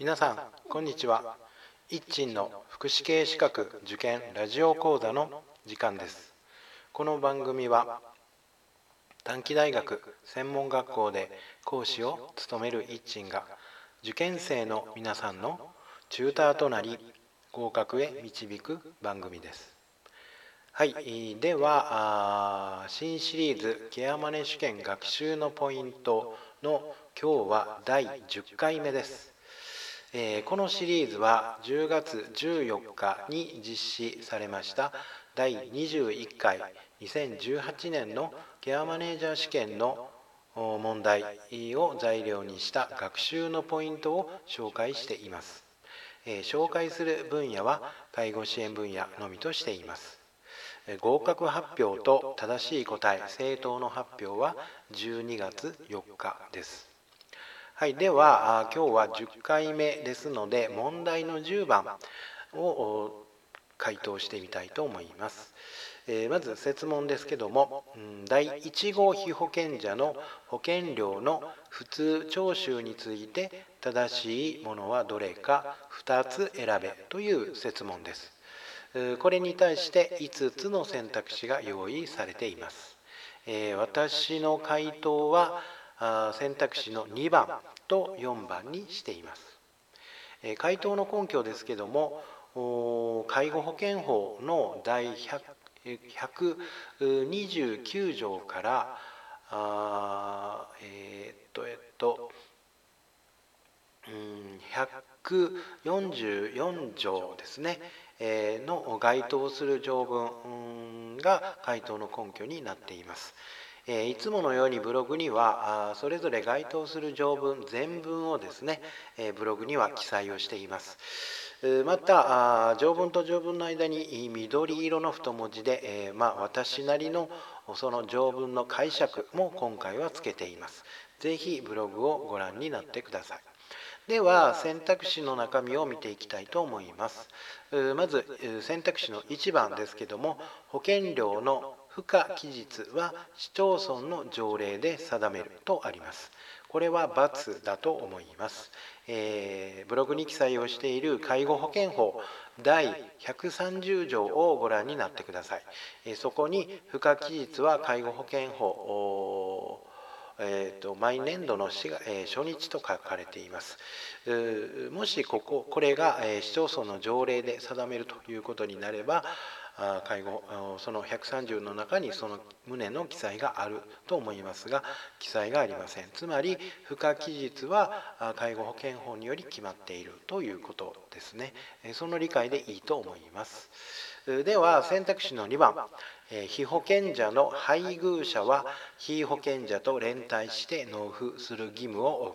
皆さんこんにちは。一鎮の福祉系資格受験ラジオ講座の時間です。この番組は短期大学専門学校で講師を務める一鎮が受験生の皆さんのチューターとなり合格へ導く番組です。はいでは新シリーズケアマネ試験学習のポイントの今日は第10回目です。このシリーズは10月14日に実施されました。第21回2018年のケアマネージャー試験の問題を材料にした学習のポイントを紹介しています、紹介する分野は介護支援分野のみとしています。合格発表と正しい答え正答の発表は12月4日です。はい、では今日は10回目ですので問題の10番を回答してみたいと思います。え、まず設問ですけども、第1号被保険者の保険料の普通徴収について正しいものはどれか2つ選べという設問です。これに対して5つの選択肢が用意されています。え、私の回答は選択肢の2番と4番にしています。回答の根拠ですけども介護保険法の第129条からあえー、っとえっと、うん、144条ですね、えー、の該当する条文が回答の根拠になっています。えいつものようにブログにはそれぞれ該当する条文全文をですね、えブログには記載をしています。また条文と条文の間に緑色の太文字で、えまあ、私なりのその条文の解釈も今回はつけています。是非ブログをご覧になってください。では選択肢の中身を見ていきたいと思いますまず選択肢の1番ですけども保険料の付加期日は市町村の条例で定めるとあります。これは×だと思います、えー、ブログに記載をしている介護保険法第130条をご覧になってください。えー、そこに付加期日は介護保険法えーと、毎年度の、えー、初日と書かれています。もしこここれが、えー、市町村の条例で定めるということになれば介護その130の中にその旨の記載があると思いますが記載がありません。つまり付加期日は介護保険法により決まっているということですね。その理解でいいと思います。では選択肢の2番。被保険者の配偶者は被保険者と連帯して納付する義務を負う。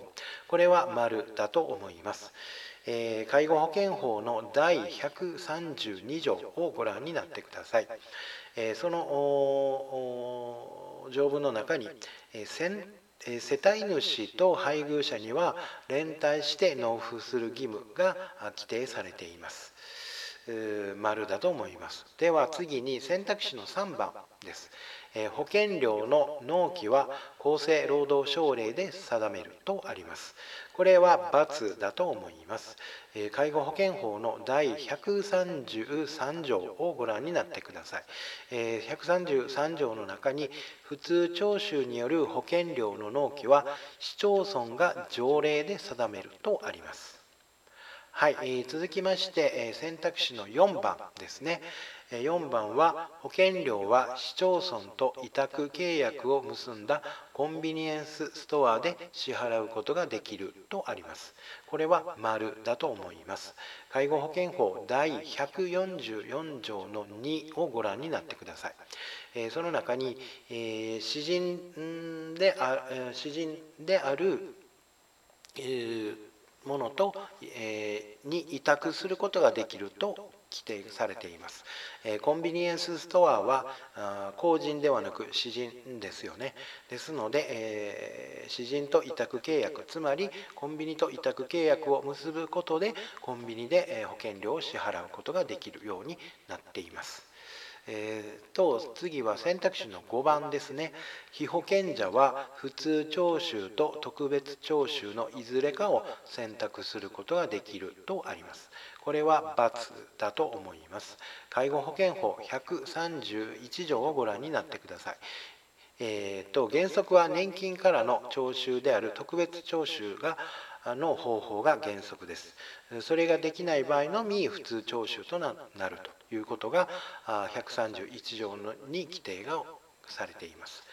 これは丸だと思います。えー、介護保険法の第132条をご覧になってください。えー、その条文の中に、えー、世帯主と配偶者には連帯して納付する義務が規定されています。丸だと思います。では次に選択肢の3番ですえ。保険料の納期は厚生労働省令で定めるとあります。これは×だと思いますえ。介護保険法の第133条をご覧になってください。え133条の中に普通徴収による保険料の納期は市町村が条例で定めるとあります。はい、続きまして選択肢の4番ですね。4番は保険料は市町村と委託契約を結んだコンビニエンスストアで支払うことができるとあります。これは丸だと思います。介護保険法第144条の2をご覧になってください。その中に、え詩人であ詩人である、ものと、えー、に委託することができると規定されています。えー、コンビニエンスストアはあ公人ではなく私人ですよね。ですので、えー、私人と委託契約つまりコンビニと委託契約を結ぶことでコンビニで保険料を支払うことができるようになっています。えー、と次は選択肢の5番ですね。被保険者は普通徴収と特別徴収のいずれかを選択することができるとあります。これは×だと思います。介護保険法131条をご覧になってください。えーと、原則は年金からの徴収である特別徴収がの方法が原則です。それができない場合のみ普通徴収となるということが131条に規定がされています。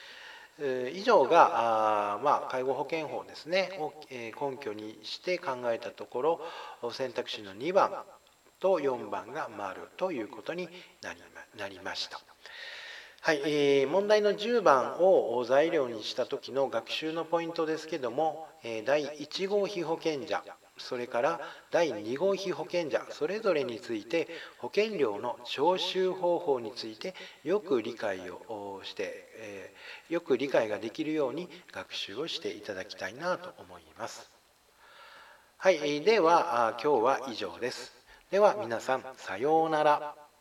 以上がまあ、介護保険法ですねを根拠にして考えたところ選択肢の2番と4番が丸ということになりました。はい、えー、問題の10番を材料にした時の学習のポイントですけども、え、第1号被保険者それから第2号被保険者それぞれについて保険料の徴収方法についてよく理解をして、え、よく理解ができるように学習をしていただきたいなと思います。はい、では今日は以上です。では皆さんさようなら。